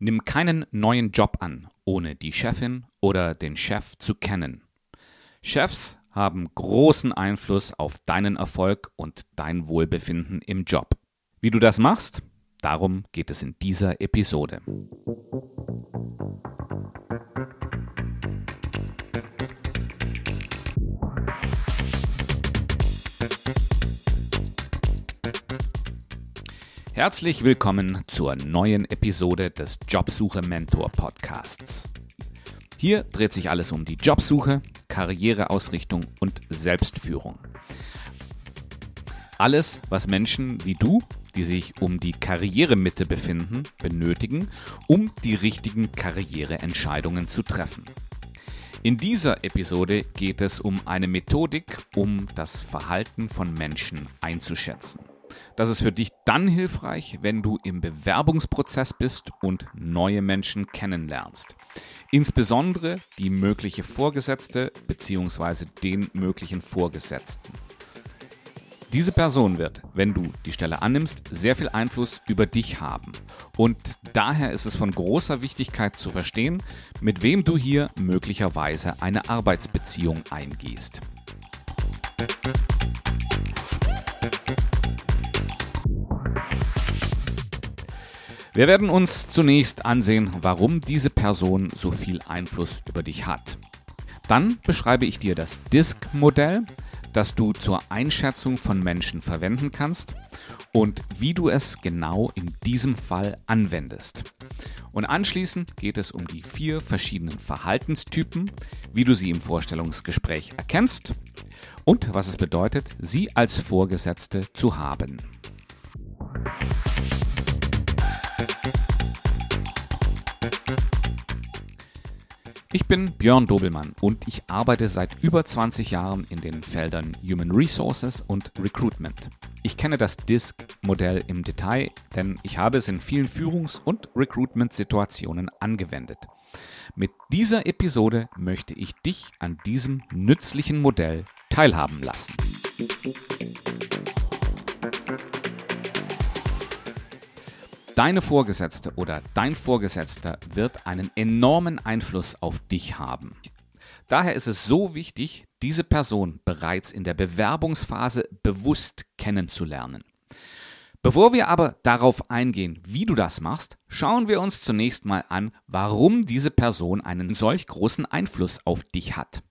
Nimm keinen neuen Job an, ohne die Chefin oder den Chef zu kennen. Chefs haben großen Einfluss auf deinen Erfolg und dein Wohlbefinden im Job. Wie du das machst, darum geht es in dieser Episode. Herzlich willkommen zur neuen Episode des Jobsuche Mentor Podcasts. Hier dreht sich alles um die Jobsuche, Karriereausrichtung und Selbstführung. Alles, was Menschen wie du, die sich um die Karrieremitte befinden, benötigen, um die richtigen Karriereentscheidungen zu treffen. In dieser Episode geht es um eine Methodik, um das Verhalten von Menschen einzuschätzen. Das ist für dich dann hilfreich, wenn du im Bewerbungsprozess bist und neue Menschen kennenlernst. Insbesondere die mögliche Vorgesetzte bzw. den möglichen Vorgesetzten. Diese Person wird, wenn du die Stelle annimmst, sehr viel Einfluss über dich haben. Und daher ist es von großer Wichtigkeit zu verstehen, mit wem du hier möglicherweise eine Arbeitsbeziehung eingehst. Wir werden uns zunächst ansehen, warum diese Person so viel Einfluss über dich hat. Dann beschreibe ich dir das DISC-Modell, das du zur Einschätzung von Menschen verwenden kannst und wie du es genau in diesem Fall anwendest. Und anschließend geht es um die vier verschiedenen Verhaltenstypen, wie du sie im Vorstellungsgespräch erkennst und was es bedeutet, sie als Vorgesetzte zu haben. Ich bin Björn Dobelmann und ich arbeite seit über 20 Jahren in den Feldern Human Resources und Recruitment. Ich kenne das DISC-Modell im Detail, denn ich habe es in vielen Führungs- und Recruitment-Situationen angewendet. Mit dieser Episode möchte ich dich an diesem nützlichen Modell teilhaben lassen. Deine Vorgesetzte oder dein Vorgesetzter wird einen enormen Einfluss auf dich haben. Daher ist es so wichtig, diese Person bereits in der Bewerbungsphase bewusst kennenzulernen. Bevor wir aber darauf eingehen, wie du das machst, schauen wir uns zunächst mal an, warum diese Person einen solch großen Einfluss auf dich hat.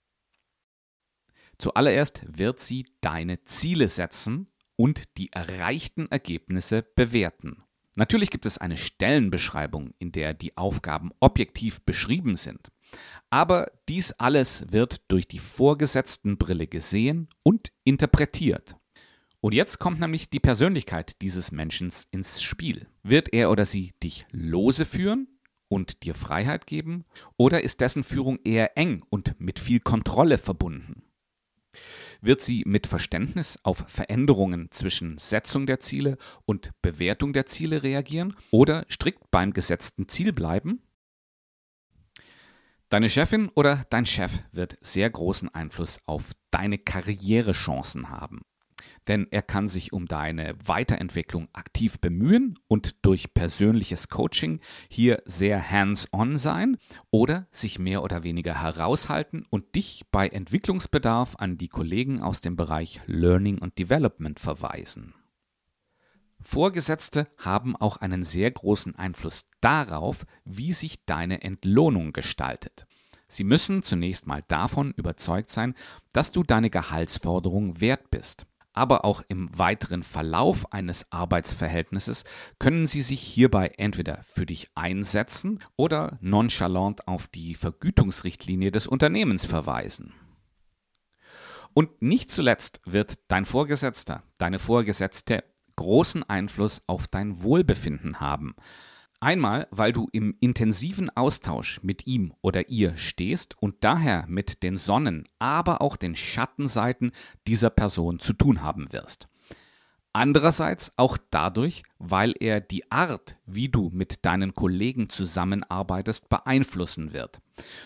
Zuallererst wird sie deine Ziele setzen und die erreichten Ergebnisse bewerten. Natürlich gibt es eine Stellenbeschreibung, in der die Aufgaben objektiv beschrieben sind. Aber dies alles wird durch die vorgesetzten Brille gesehen und interpretiert. Und jetzt kommt nämlich die Persönlichkeit dieses Menschen ins Spiel. Wird er oder sie dich lose führen und dir Freiheit geben? Oder ist dessen Führung eher eng und mit viel Kontrolle verbunden? Wird sie mit Verständnis auf Veränderungen zwischen Setzung der Ziele und Bewertung der Ziele reagieren oder strikt beim gesetzten Ziel bleiben? Deine Chefin oder dein Chef wird sehr großen Einfluss auf deine Karrierechancen haben denn er kann sich um deine Weiterentwicklung aktiv bemühen und durch persönliches Coaching hier sehr hands-on sein oder sich mehr oder weniger heraushalten und dich bei Entwicklungsbedarf an die Kollegen aus dem Bereich Learning und Development verweisen. Vorgesetzte haben auch einen sehr großen Einfluss darauf, wie sich deine Entlohnung gestaltet. Sie müssen zunächst mal davon überzeugt sein, dass du deine Gehaltsforderung wert bist aber auch im weiteren Verlauf eines Arbeitsverhältnisses können sie sich hierbei entweder für dich einsetzen oder nonchalant auf die Vergütungsrichtlinie des Unternehmens verweisen. Und nicht zuletzt wird dein Vorgesetzter, deine Vorgesetzte großen Einfluss auf dein Wohlbefinden haben. Einmal, weil du im intensiven Austausch mit ihm oder ihr stehst und daher mit den Sonnen, aber auch den Schattenseiten dieser Person zu tun haben wirst. Andererseits auch dadurch, weil er die Art, wie du mit deinen Kollegen zusammenarbeitest, beeinflussen wird.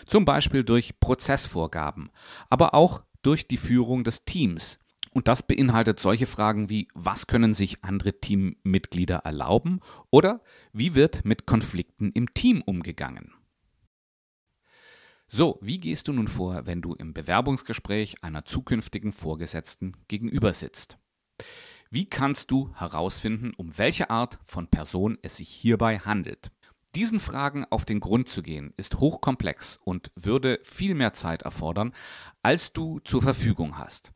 Zum Beispiel durch Prozessvorgaben, aber auch durch die Führung des Teams Und das beinhaltet solche Fragen wie, was können sich andere Teammitglieder erlauben oder wie wird mit Konflikten im Team umgegangen. So, wie gehst du nun vor, wenn du im Bewerbungsgespräch einer zukünftigen Vorgesetzten gegenüber sitzt? Wie kannst du herausfinden, um welche Art von Person es sich hierbei handelt? Diesen Fragen auf den Grund zu gehen, ist hochkomplex und würde viel mehr Zeit erfordern, als du zur Verfügung hast.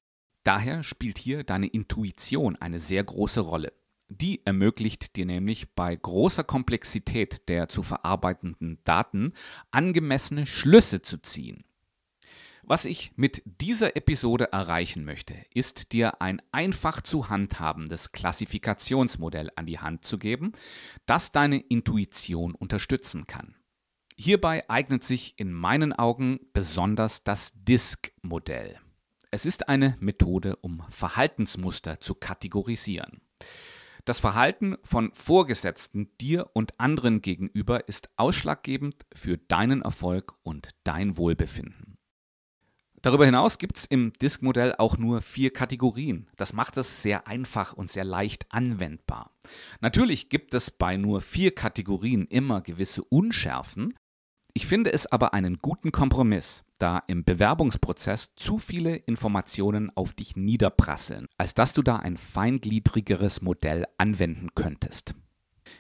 Daher spielt hier deine Intuition eine sehr große Rolle. Die ermöglicht dir nämlich bei großer Komplexität der zu verarbeitenden Daten angemessene Schlüsse zu ziehen. Was ich mit dieser Episode erreichen möchte, ist dir ein einfach zu handhabendes Klassifikationsmodell an die Hand zu geben, das deine Intuition unterstützen kann. Hierbei eignet sich in meinen Augen besonders das DISC-Modell. Es ist eine Methode, um Verhaltensmuster zu kategorisieren. Das Verhalten von Vorgesetzten dir und anderen gegenüber ist ausschlaggebend für deinen Erfolg und dein Wohlbefinden. Darüber hinaus gibt es im Disk-Modell auch nur vier Kategorien. Das macht es sehr einfach und sehr leicht anwendbar. Natürlich gibt es bei nur vier Kategorien immer gewisse Unschärfen, ich finde es aber einen guten Kompromiss, da im Bewerbungsprozess zu viele Informationen auf dich niederprasseln, als dass du da ein feingliedrigeres Modell anwenden könntest.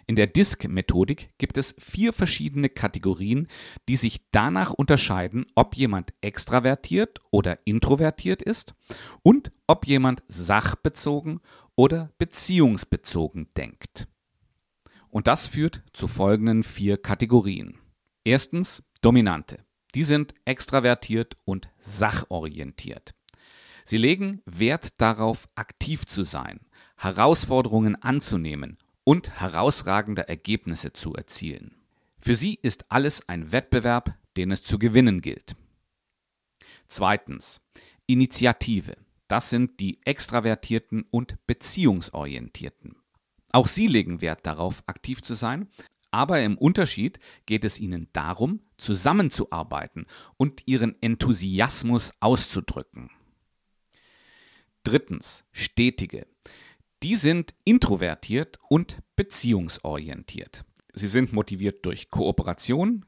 In der DISC-Methodik gibt es vier verschiedene Kategorien, die sich danach unterscheiden, ob jemand extravertiert oder introvertiert ist und ob jemand sachbezogen oder beziehungsbezogen denkt. Und das führt zu folgenden vier Kategorien. Erstens Dominante. Die sind extravertiert und sachorientiert. Sie legen Wert darauf, aktiv zu sein, Herausforderungen anzunehmen und herausragende Ergebnisse zu erzielen. Für sie ist alles ein Wettbewerb, den es zu gewinnen gilt. Zweitens Initiative. Das sind die Extravertierten und Beziehungsorientierten. Auch sie legen Wert darauf, aktiv zu sein, aber im Unterschied geht es ihnen darum, zusammenzuarbeiten und ihren Enthusiasmus auszudrücken. Drittens, stetige. Die sind introvertiert und beziehungsorientiert. Sie sind motiviert durch Kooperation,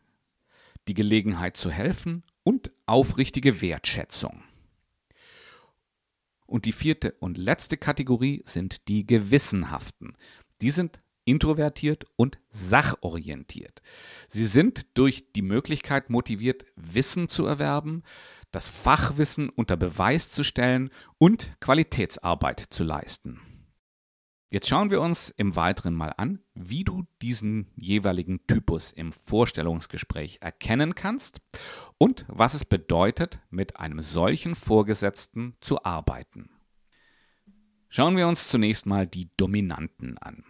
die Gelegenheit zu helfen und aufrichtige Wertschätzung. Und die vierte und letzte Kategorie sind die Gewissenhaften. Die sind introvertiert und sachorientiert. Sie sind durch die Möglichkeit motiviert, Wissen zu erwerben, das Fachwissen unter Beweis zu stellen und Qualitätsarbeit zu leisten. Jetzt schauen wir uns im Weiteren mal an, wie du diesen jeweiligen Typus im Vorstellungsgespräch erkennen kannst und was es bedeutet, mit einem solchen Vorgesetzten zu arbeiten. Schauen wir uns zunächst mal die Dominanten an.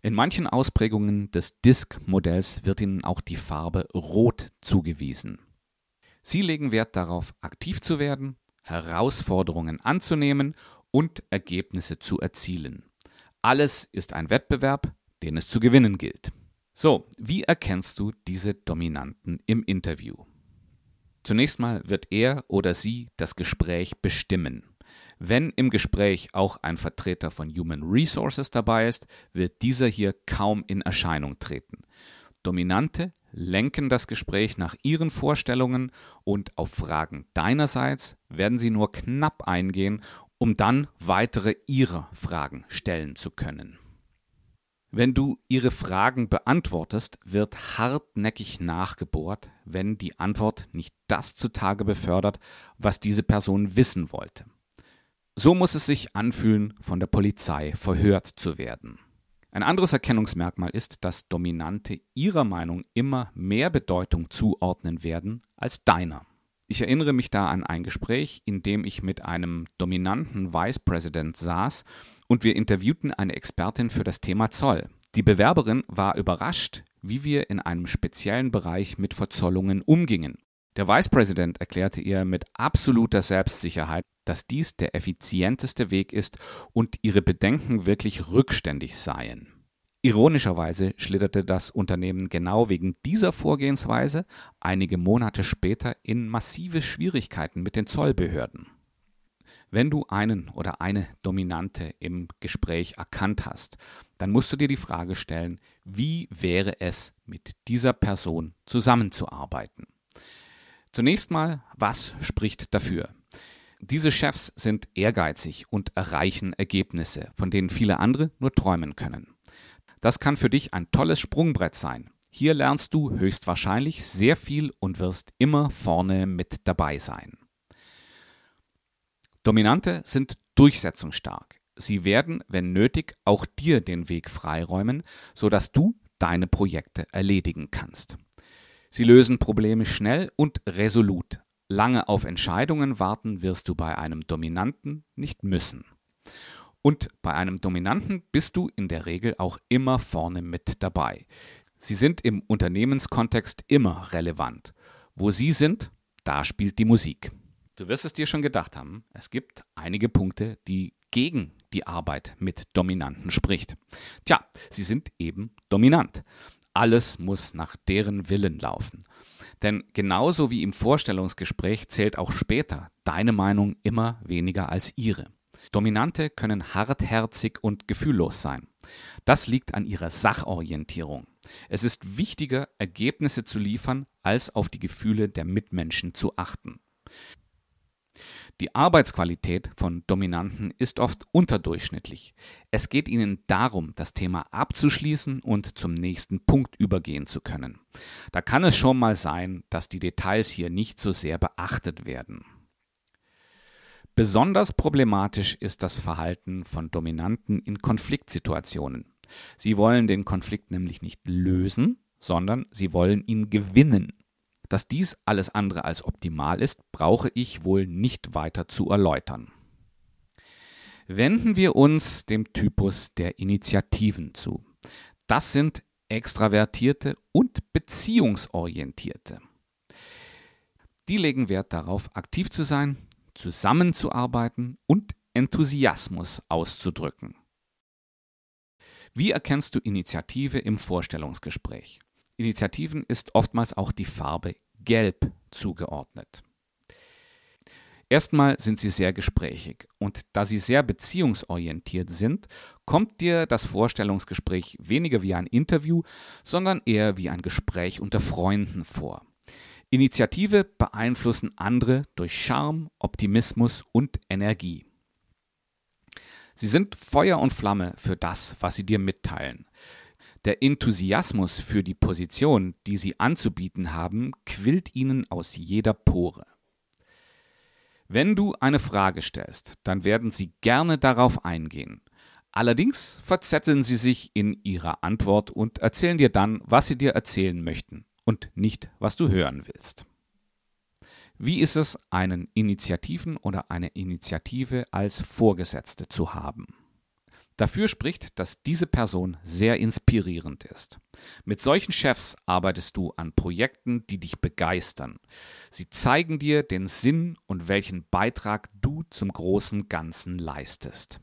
In manchen Ausprägungen des Disk-Modells wird ihnen auch die Farbe Rot zugewiesen. Sie legen Wert darauf, aktiv zu werden, Herausforderungen anzunehmen und Ergebnisse zu erzielen. Alles ist ein Wettbewerb, den es zu gewinnen gilt. So, wie erkennst du diese Dominanten im Interview? Zunächst mal wird er oder sie das Gespräch bestimmen. Wenn im Gespräch auch ein Vertreter von Human Resources dabei ist, wird dieser hier kaum in Erscheinung treten. Dominante lenken das Gespräch nach ihren Vorstellungen und auf Fragen deinerseits werden sie nur knapp eingehen, um dann weitere ihrer Fragen stellen zu können. Wenn du ihre Fragen beantwortest, wird hartnäckig nachgebohrt, wenn die Antwort nicht das zutage befördert, was diese Person wissen wollte. So muss es sich anfühlen, von der Polizei verhört zu werden. Ein anderes Erkennungsmerkmal ist, dass Dominante ihrer Meinung immer mehr Bedeutung zuordnen werden als deiner. Ich erinnere mich da an ein Gespräch, in dem ich mit einem dominanten Vice President saß und wir interviewten eine Expertin für das Thema Zoll. Die Bewerberin war überrascht, wie wir in einem speziellen Bereich mit Verzollungen umgingen. Der Vice President erklärte ihr mit absoluter Selbstsicherheit, dass dies der effizienteste Weg ist und ihre Bedenken wirklich rückständig seien. Ironischerweise schlitterte das Unternehmen genau wegen dieser Vorgehensweise einige Monate später in massive Schwierigkeiten mit den Zollbehörden. Wenn du einen oder eine Dominante im Gespräch erkannt hast, dann musst du dir die Frage stellen, wie wäre es, mit dieser Person zusammenzuarbeiten? Zunächst mal, was spricht dafür? Diese Chefs sind ehrgeizig und erreichen Ergebnisse, von denen viele andere nur träumen können. Das kann für dich ein tolles Sprungbrett sein. Hier lernst du höchstwahrscheinlich sehr viel und wirst immer vorne mit dabei sein. Dominante sind durchsetzungsstark. Sie werden, wenn nötig, auch dir den Weg freiräumen, sodass du deine Projekte erledigen kannst. Sie lösen Probleme schnell und resolut. Lange auf Entscheidungen warten wirst du bei einem Dominanten nicht müssen. Und bei einem Dominanten bist du in der Regel auch immer vorne mit dabei. Sie sind im Unternehmenskontext immer relevant. Wo sie sind, da spielt die Musik. Du wirst es dir schon gedacht haben, es gibt einige Punkte, die gegen die Arbeit mit Dominanten spricht. Tja, sie sind eben dominant. Alles muss nach deren Willen laufen. Denn genauso wie im Vorstellungsgespräch zählt auch später deine Meinung immer weniger als ihre. Dominante können hartherzig und gefühllos sein. Das liegt an ihrer Sachorientierung. Es ist wichtiger, Ergebnisse zu liefern, als auf die Gefühle der Mitmenschen zu achten. Die Arbeitsqualität von Dominanten ist oft unterdurchschnittlich. Es geht ihnen darum, das Thema abzuschließen und zum nächsten Punkt übergehen zu können. Da kann es schon mal sein, dass die Details hier nicht so sehr beachtet werden. Besonders problematisch ist das Verhalten von Dominanten in Konfliktsituationen. Sie wollen den Konflikt nämlich nicht lösen, sondern sie wollen ihn gewinnen. Dass dies alles andere als optimal ist, brauche ich wohl nicht weiter zu erläutern. Wenden wir uns dem Typus der Initiativen zu. Das sind Extravertierte und Beziehungsorientierte. Die legen Wert darauf, aktiv zu sein, zusammenzuarbeiten und Enthusiasmus auszudrücken. Wie erkennst du Initiative im Vorstellungsgespräch? Initiativen ist oftmals auch die Farbe Gelb zugeordnet. Erstmal sind sie sehr gesprächig und da sie sehr beziehungsorientiert sind, kommt dir das Vorstellungsgespräch weniger wie ein Interview, sondern eher wie ein Gespräch unter Freunden vor. Initiative beeinflussen andere durch Charme, Optimismus und Energie. Sie sind Feuer und Flamme für das, was sie dir mitteilen. Der Enthusiasmus für die Position, die sie anzubieten haben, quillt ihnen aus jeder Pore. Wenn du eine Frage stellst, dann werden sie gerne darauf eingehen. Allerdings verzetteln sie sich in ihrer Antwort und erzählen dir dann, was sie dir erzählen möchten und nicht, was du hören willst. Wie ist es, einen Initiativen oder eine Initiative als Vorgesetzte zu haben? Dafür spricht, dass diese Person sehr inspirierend ist. Mit solchen Chefs arbeitest du an Projekten, die dich begeistern. Sie zeigen dir den Sinn und welchen Beitrag du zum großen Ganzen leistest.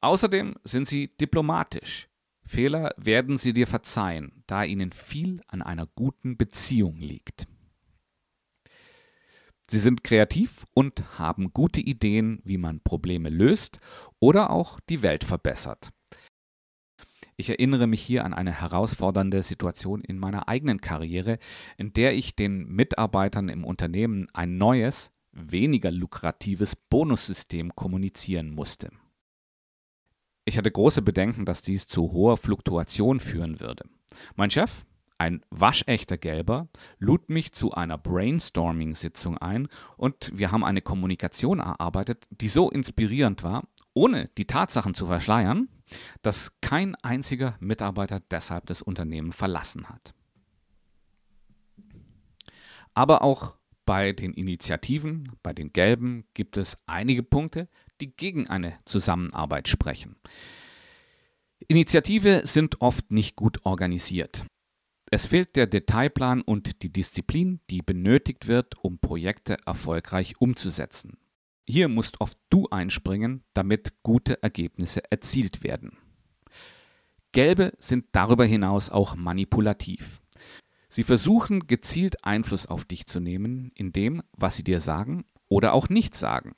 Außerdem sind sie diplomatisch. Fehler werden sie dir verzeihen, da ihnen viel an einer guten Beziehung liegt. Sie sind kreativ und haben gute Ideen, wie man Probleme löst oder auch die Welt verbessert. Ich erinnere mich hier an eine herausfordernde Situation in meiner eigenen Karriere, in der ich den Mitarbeitern im Unternehmen ein neues, weniger lukratives Bonussystem kommunizieren musste. Ich hatte große Bedenken, dass dies zu hoher Fluktuation führen würde. Mein Chef, ein waschechter Gelber lud mich zu einer Brainstorming-Sitzung ein und wir haben eine Kommunikation erarbeitet, die so inspirierend war, ohne die Tatsachen zu verschleiern, dass kein einziger Mitarbeiter deshalb das Unternehmen verlassen hat. Aber auch bei den Initiativen, bei den Gelben gibt es einige Punkte, die gegen eine Zusammenarbeit sprechen. Initiative sind oft nicht gut organisiert. Es fehlt der Detailplan und die Disziplin, die benötigt wird, um Projekte erfolgreich umzusetzen. Hier musst oft du einspringen, damit gute Ergebnisse erzielt werden. Gelbe sind darüber hinaus auch manipulativ. Sie versuchen gezielt Einfluss auf dich zu nehmen, in dem, was sie dir sagen oder auch nicht sagen.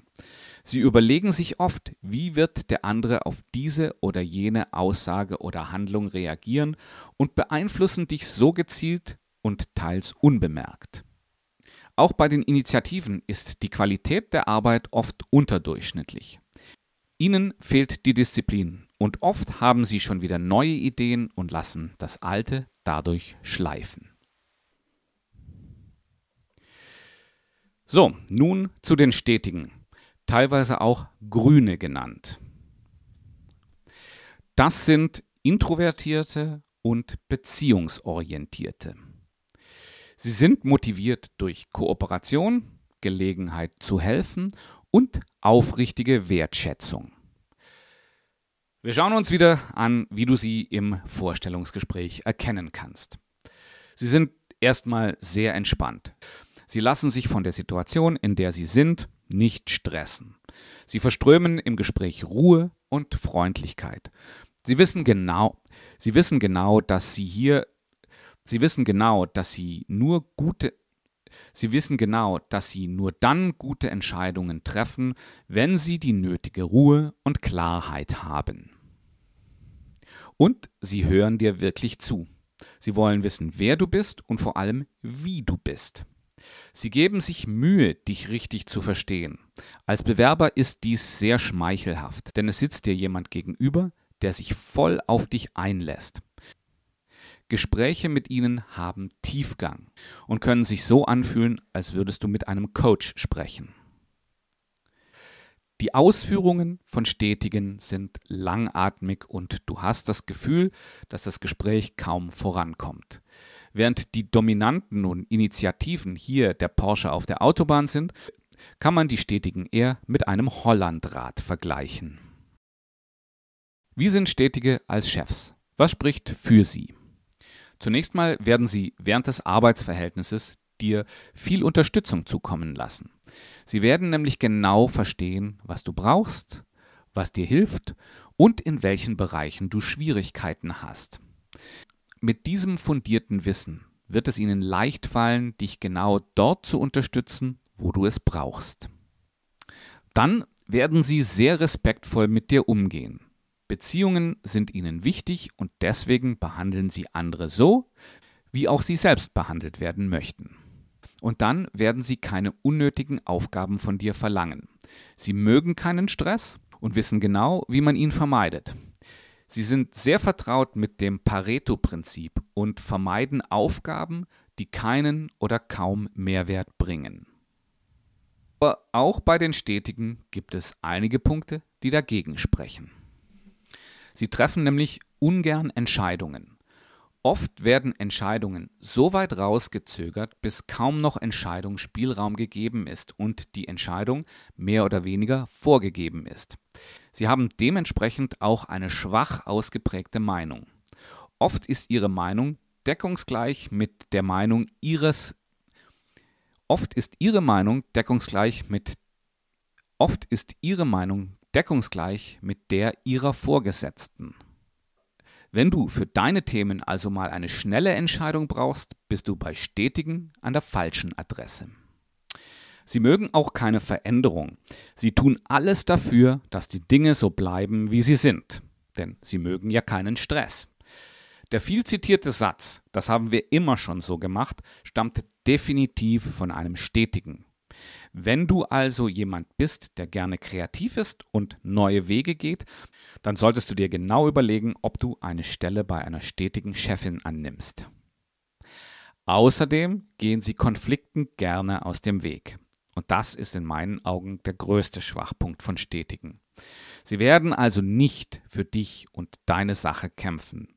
Sie überlegen sich oft, wie wird der andere auf diese oder jene Aussage oder Handlung reagieren und beeinflussen dich so gezielt und teils unbemerkt. Auch bei den Initiativen ist die Qualität der Arbeit oft unterdurchschnittlich. Ihnen fehlt die Disziplin und oft haben sie schon wieder neue Ideen und lassen das Alte dadurch schleifen. So, nun zu den Stetigen, teilweise auch Grüne genannt. Das sind Introvertierte und Beziehungsorientierte. Sie sind motiviert durch Kooperation, Gelegenheit zu helfen und aufrichtige Wertschätzung. Wir schauen uns wieder an, wie du sie im Vorstellungsgespräch erkennen kannst. Sie sind erstmal sehr entspannt. Sie lassen sich von der Situation, in der sie sind, nicht stressen. Sie verströmen im Gespräch Ruhe und Freundlichkeit. Sie wissen genau, sie wissen genau, dass sie hier Sie wissen genau, dass sie nur gute Sie wissen genau, dass sie nur dann gute Entscheidungen treffen, wenn sie die nötige Ruhe und Klarheit haben. Und sie hören dir wirklich zu. Sie wollen wissen, wer du bist und vor allem, wie du bist. Sie geben sich Mühe, dich richtig zu verstehen. Als Bewerber ist dies sehr schmeichelhaft, denn es sitzt dir jemand gegenüber, der sich voll auf dich einlässt. Gespräche mit ihnen haben Tiefgang und können sich so anfühlen, als würdest du mit einem Coach sprechen. Die Ausführungen von Stetigen sind langatmig und du hast das Gefühl, dass das Gespräch kaum vorankommt. Während die Dominanten und Initiativen hier der Porsche auf der Autobahn sind, kann man die Stetigen eher mit einem Hollandrad vergleichen. Wie sind Stetige als Chefs? Was spricht für sie? Zunächst mal werden sie während des Arbeitsverhältnisses dir viel Unterstützung zukommen lassen. Sie werden nämlich genau verstehen, was du brauchst, was dir hilft und in welchen Bereichen du Schwierigkeiten hast. Mit diesem fundierten Wissen wird es ihnen leicht fallen, dich genau dort zu unterstützen, wo du es brauchst. Dann werden sie sehr respektvoll mit dir umgehen. Beziehungen sind ihnen wichtig und deswegen behandeln sie andere so, wie auch sie selbst behandelt werden möchten. Und dann werden sie keine unnötigen Aufgaben von dir verlangen. Sie mögen keinen Stress und wissen genau, wie man ihn vermeidet. Sie sind sehr vertraut mit dem Pareto-Prinzip und vermeiden Aufgaben, die keinen oder kaum Mehrwert bringen. Aber auch bei den Stetigen gibt es einige Punkte, die dagegen sprechen. Sie treffen nämlich ungern Entscheidungen. Oft werden Entscheidungen so weit rausgezögert, bis kaum noch Entscheidungsspielraum gegeben ist und die Entscheidung mehr oder weniger vorgegeben ist. Sie haben dementsprechend auch eine schwach ausgeprägte Meinung. Oft ist ihre Meinung deckungsgleich mit der Meinung ihres Oft ist ihre Meinung deckungsgleich mit Oft ist ihre Meinung deckungsgleich mit der ihrer Vorgesetzten. Wenn du für deine Themen also mal eine schnelle Entscheidung brauchst, bist du bei Stetigen an der falschen Adresse. Sie mögen auch keine Veränderung. Sie tun alles dafür, dass die Dinge so bleiben, wie sie sind. Denn sie mögen ja keinen Stress. Der viel zitierte Satz, das haben wir immer schon so gemacht, stammt definitiv von einem Stetigen. Wenn du also jemand bist, der gerne kreativ ist und neue Wege geht, dann solltest du dir genau überlegen, ob du eine Stelle bei einer stetigen Chefin annimmst. Außerdem gehen sie Konflikten gerne aus dem Weg. Und das ist in meinen Augen der größte Schwachpunkt von Stetigen. Sie werden also nicht für dich und deine Sache kämpfen.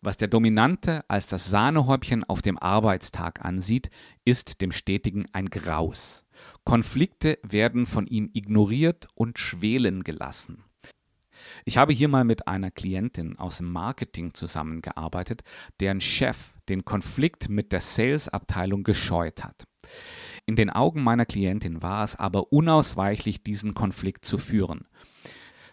Was der Dominante als das Sahnehäubchen auf dem Arbeitstag ansieht, ist dem Stetigen ein Graus. Konflikte werden von ihm ignoriert und schwelen gelassen. Ich habe hier mal mit einer Klientin aus dem Marketing zusammengearbeitet, deren Chef den Konflikt mit der Sales-Abteilung gescheut hat. In den Augen meiner Klientin war es aber unausweichlich, diesen Konflikt zu führen.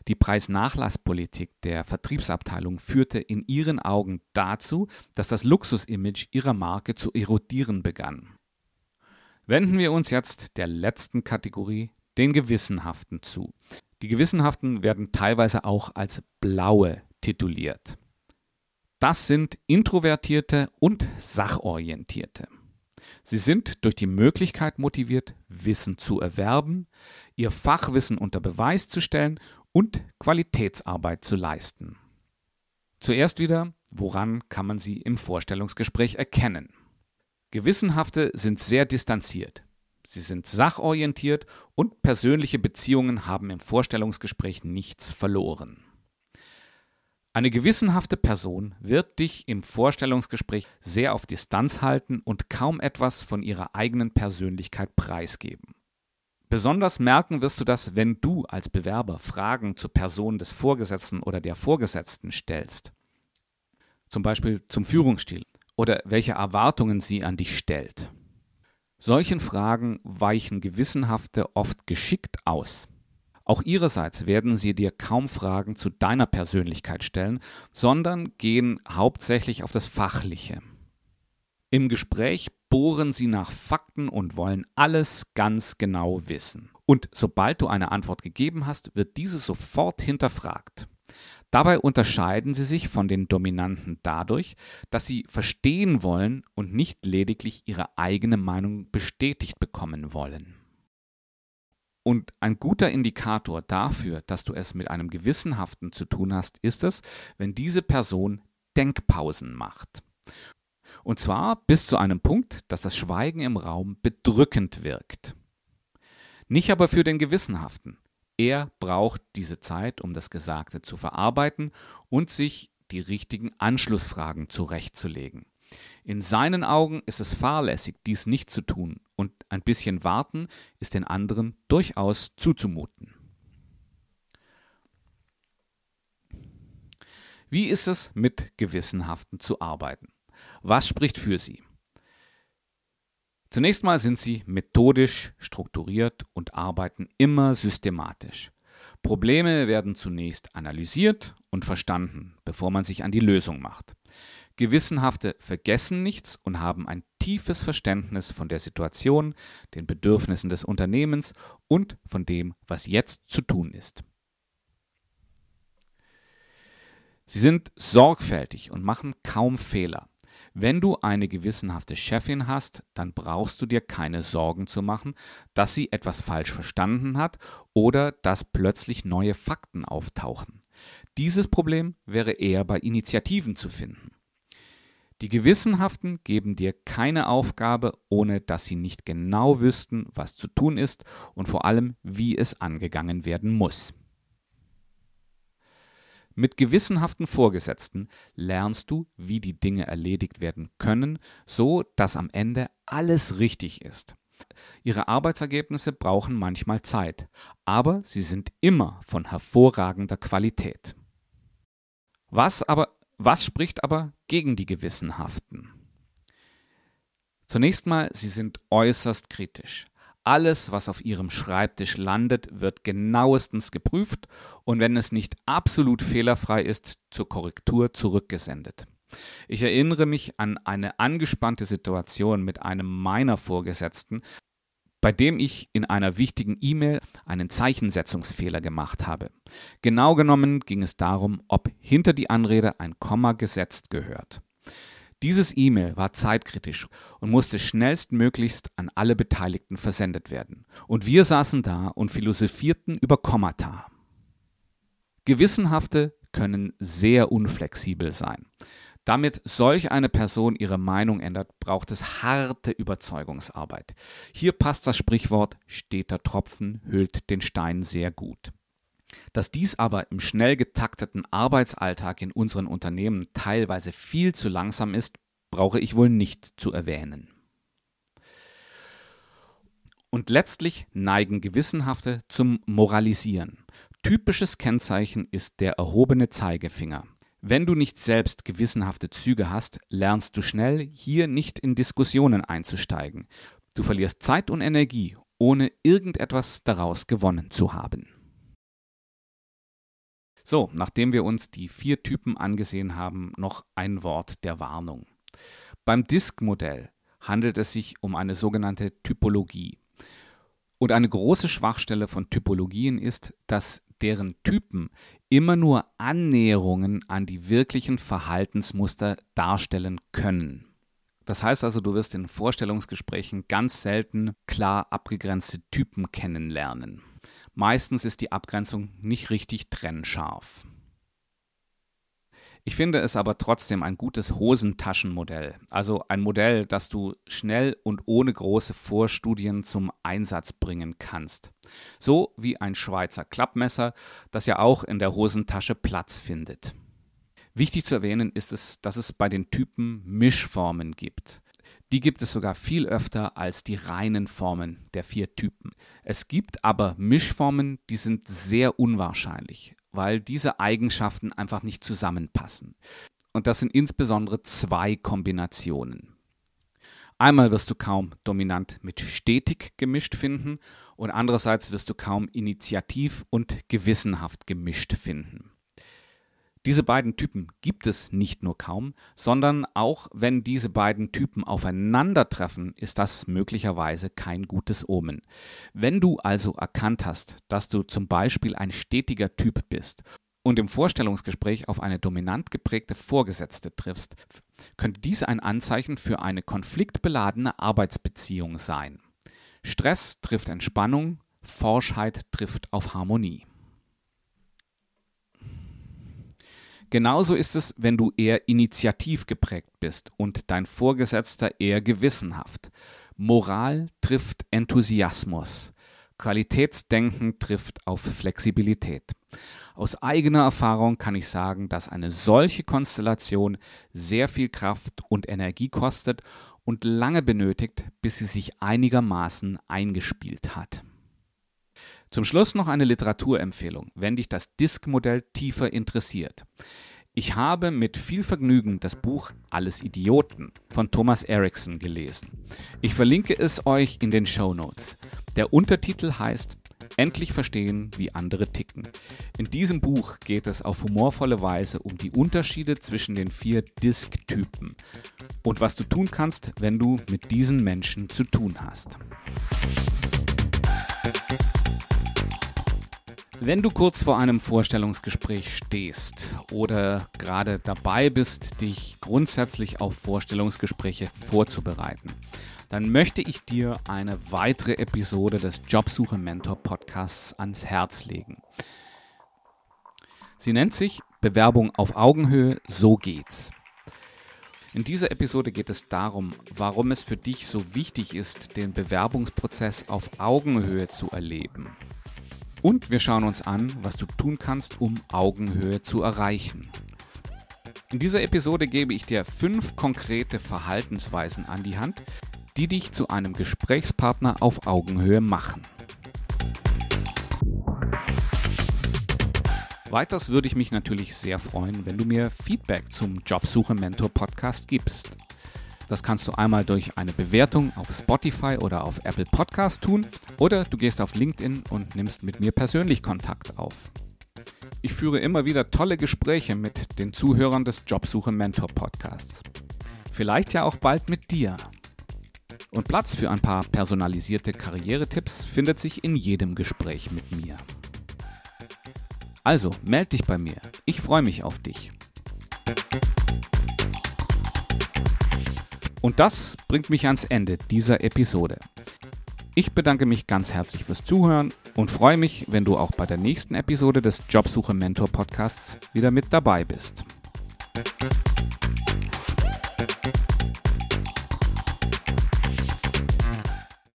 Die Preisnachlasspolitik der Vertriebsabteilung führte in ihren Augen dazu, dass das Luxusimage ihrer Marke zu erodieren begann. Wenden wir uns jetzt der letzten Kategorie, den Gewissenhaften zu. Die Gewissenhaften werden teilweise auch als Blaue tituliert. Das sind Introvertierte und Sachorientierte. Sie sind durch die Möglichkeit motiviert, Wissen zu erwerben, ihr Fachwissen unter Beweis zu stellen und Qualitätsarbeit zu leisten. Zuerst wieder, woran kann man sie im Vorstellungsgespräch erkennen? Gewissenhafte sind sehr distanziert. Sie sind sachorientiert und persönliche Beziehungen haben im Vorstellungsgespräch nichts verloren. Eine gewissenhafte Person wird dich im Vorstellungsgespräch sehr auf Distanz halten und kaum etwas von ihrer eigenen Persönlichkeit preisgeben. Besonders merken wirst du das, wenn du als Bewerber Fragen zur Person des Vorgesetzten oder der Vorgesetzten stellst. Zum Beispiel zum Führungsstil oder welche Erwartungen sie an dich stellt. Solchen Fragen weichen Gewissenhafte oft geschickt aus. Auch ihrerseits werden sie dir kaum Fragen zu deiner Persönlichkeit stellen, sondern gehen hauptsächlich auf das Fachliche. Im Gespräch bohren sie nach Fakten und wollen alles ganz genau wissen. Und sobald du eine Antwort gegeben hast, wird diese sofort hinterfragt. Dabei unterscheiden sie sich von den Dominanten dadurch, dass sie verstehen wollen und nicht lediglich ihre eigene Meinung bestätigt bekommen wollen. Und ein guter Indikator dafür, dass du es mit einem Gewissenhaften zu tun hast, ist es, wenn diese Person Denkpausen macht. Und zwar bis zu einem Punkt, dass das Schweigen im Raum bedrückend wirkt. Nicht aber für den Gewissenhaften. Er braucht diese Zeit, um das Gesagte zu verarbeiten und sich die richtigen Anschlussfragen zurechtzulegen. In seinen Augen ist es fahrlässig, dies nicht zu tun, und ein bisschen warten ist den anderen durchaus zuzumuten. Wie ist es, mit Gewissenhaften zu arbeiten? Was spricht für sie? Zunächst mal sind sie methodisch strukturiert und arbeiten immer systematisch. Probleme werden zunächst analysiert und verstanden, bevor man sich an die Lösung macht. Gewissenhafte vergessen nichts und haben ein tiefes Verständnis von der Situation, den Bedürfnissen des Unternehmens und von dem, was jetzt zu tun ist. Sie sind sorgfältig und machen kaum Fehler. Wenn du eine gewissenhafte Chefin hast, dann brauchst du dir keine Sorgen zu machen, dass sie etwas falsch verstanden hat oder dass plötzlich neue Fakten auftauchen. Dieses Problem wäre eher bei Initiativen zu finden. Die Gewissenhaften geben dir keine Aufgabe, ohne dass sie nicht genau wüssten, was zu tun ist und vor allem, wie es angegangen werden muss. Mit gewissenhaften Vorgesetzten lernst du, wie die Dinge erledigt werden können, so dass am Ende alles richtig ist. Ihre Arbeitsergebnisse brauchen manchmal Zeit, aber sie sind immer von hervorragender Qualität. Was aber was spricht aber gegen die Gewissenhaften? Zunächst mal, sie sind äußerst kritisch. Alles, was auf ihrem Schreibtisch landet, wird genauestens geprüft und wenn es nicht absolut fehlerfrei ist, zur Korrektur zurückgesendet. Ich erinnere mich an eine angespannte Situation mit einem meiner Vorgesetzten, bei dem ich in einer wichtigen E-Mail einen Zeichensetzungsfehler gemacht habe. Genau genommen ging es darum, ob hinter die Anrede ein Komma gesetzt gehört. Dieses E-Mail war zeitkritisch und musste schnellstmöglichst an alle Beteiligten versendet werden. Und wir saßen da und philosophierten über Kommata. Gewissenhafte können sehr unflexibel sein. Damit solch eine Person ihre Meinung ändert, braucht es harte Überzeugungsarbeit. Hier passt das Sprichwort steter Tropfen hüllt den Stein sehr gut. Dass dies aber im schnell getakteten Arbeitsalltag in unseren Unternehmen teilweise viel zu langsam ist, brauche ich wohl nicht zu erwähnen. Und letztlich neigen Gewissenhafte zum Moralisieren. Typisches Kennzeichen ist der erhobene Zeigefinger. Wenn du nicht selbst gewissenhafte Züge hast, lernst du schnell, hier nicht in Diskussionen einzusteigen. Du verlierst Zeit und Energie, ohne irgendetwas daraus gewonnen zu haben. So, nachdem wir uns die vier Typen angesehen haben, noch ein Wort der Warnung. Beim Disk-Modell handelt es sich um eine sogenannte Typologie. Und eine große Schwachstelle von Typologien ist, dass deren Typen immer nur Annäherungen an die wirklichen Verhaltensmuster darstellen können. Das heißt also, du wirst in Vorstellungsgesprächen ganz selten klar abgegrenzte Typen kennenlernen. Meistens ist die Abgrenzung nicht richtig trennscharf. Ich finde es aber trotzdem ein gutes Hosentaschenmodell, also ein Modell, das du schnell und ohne große Vorstudien zum Einsatz bringen kannst. So wie ein Schweizer Klappmesser, das ja auch in der Hosentasche Platz findet. Wichtig zu erwähnen ist es, dass es bei den Typen Mischformen gibt. Die gibt es sogar viel öfter als die reinen Formen der vier Typen. Es gibt aber Mischformen, die sind sehr unwahrscheinlich weil diese Eigenschaften einfach nicht zusammenpassen. Und das sind insbesondere zwei Kombinationen. Einmal wirst du kaum dominant mit stetig gemischt finden und andererseits wirst du kaum initiativ und gewissenhaft gemischt finden. Diese beiden Typen gibt es nicht nur kaum, sondern auch wenn diese beiden Typen aufeinandertreffen, ist das möglicherweise kein gutes Omen. Wenn du also erkannt hast, dass du zum Beispiel ein stetiger Typ bist und im Vorstellungsgespräch auf eine dominant geprägte Vorgesetzte triffst, könnte dies ein Anzeichen für eine konfliktbeladene Arbeitsbeziehung sein. Stress trifft Entspannung, Forschheit trifft auf Harmonie. Genauso ist es, wenn du eher initiativ geprägt bist und dein Vorgesetzter eher gewissenhaft. Moral trifft Enthusiasmus. Qualitätsdenken trifft auf Flexibilität. Aus eigener Erfahrung kann ich sagen, dass eine solche Konstellation sehr viel Kraft und Energie kostet und lange benötigt, bis sie sich einigermaßen eingespielt hat. Zum Schluss noch eine Literaturempfehlung, wenn dich das Disk-Modell tiefer interessiert. Ich habe mit viel Vergnügen das Buch Alles Idioten von Thomas Erickson gelesen. Ich verlinke es euch in den Show Notes. Der Untertitel heißt Endlich verstehen, wie andere ticken. In diesem Buch geht es auf humorvolle Weise um die Unterschiede zwischen den vier Disk-Typen und was du tun kannst, wenn du mit diesen Menschen zu tun hast. Wenn du kurz vor einem Vorstellungsgespräch stehst oder gerade dabei bist, dich grundsätzlich auf Vorstellungsgespräche vorzubereiten, dann möchte ich dir eine weitere Episode des Jobsuche Mentor Podcasts ans Herz legen. Sie nennt sich Bewerbung auf Augenhöhe, so geht's. In dieser Episode geht es darum, warum es für dich so wichtig ist, den Bewerbungsprozess auf Augenhöhe zu erleben. Und wir schauen uns an, was du tun kannst, um Augenhöhe zu erreichen. In dieser Episode gebe ich dir fünf konkrete Verhaltensweisen an die Hand, die dich zu einem Gesprächspartner auf Augenhöhe machen. Weiters würde ich mich natürlich sehr freuen, wenn du mir Feedback zum Jobsuche Mentor Podcast gibst. Das kannst du einmal durch eine Bewertung auf Spotify oder auf Apple Podcast tun oder du gehst auf LinkedIn und nimmst mit mir persönlich Kontakt auf. Ich führe immer wieder tolle Gespräche mit den Zuhörern des Jobsuche Mentor Podcasts. Vielleicht ja auch bald mit dir. Und Platz für ein paar personalisierte Karrieretipps findet sich in jedem Gespräch mit mir. Also, melde dich bei mir. Ich freue mich auf dich. Und das bringt mich ans Ende dieser Episode. Ich bedanke mich ganz herzlich fürs Zuhören und freue mich, wenn du auch bei der nächsten Episode des Jobsuche Mentor Podcasts wieder mit dabei bist.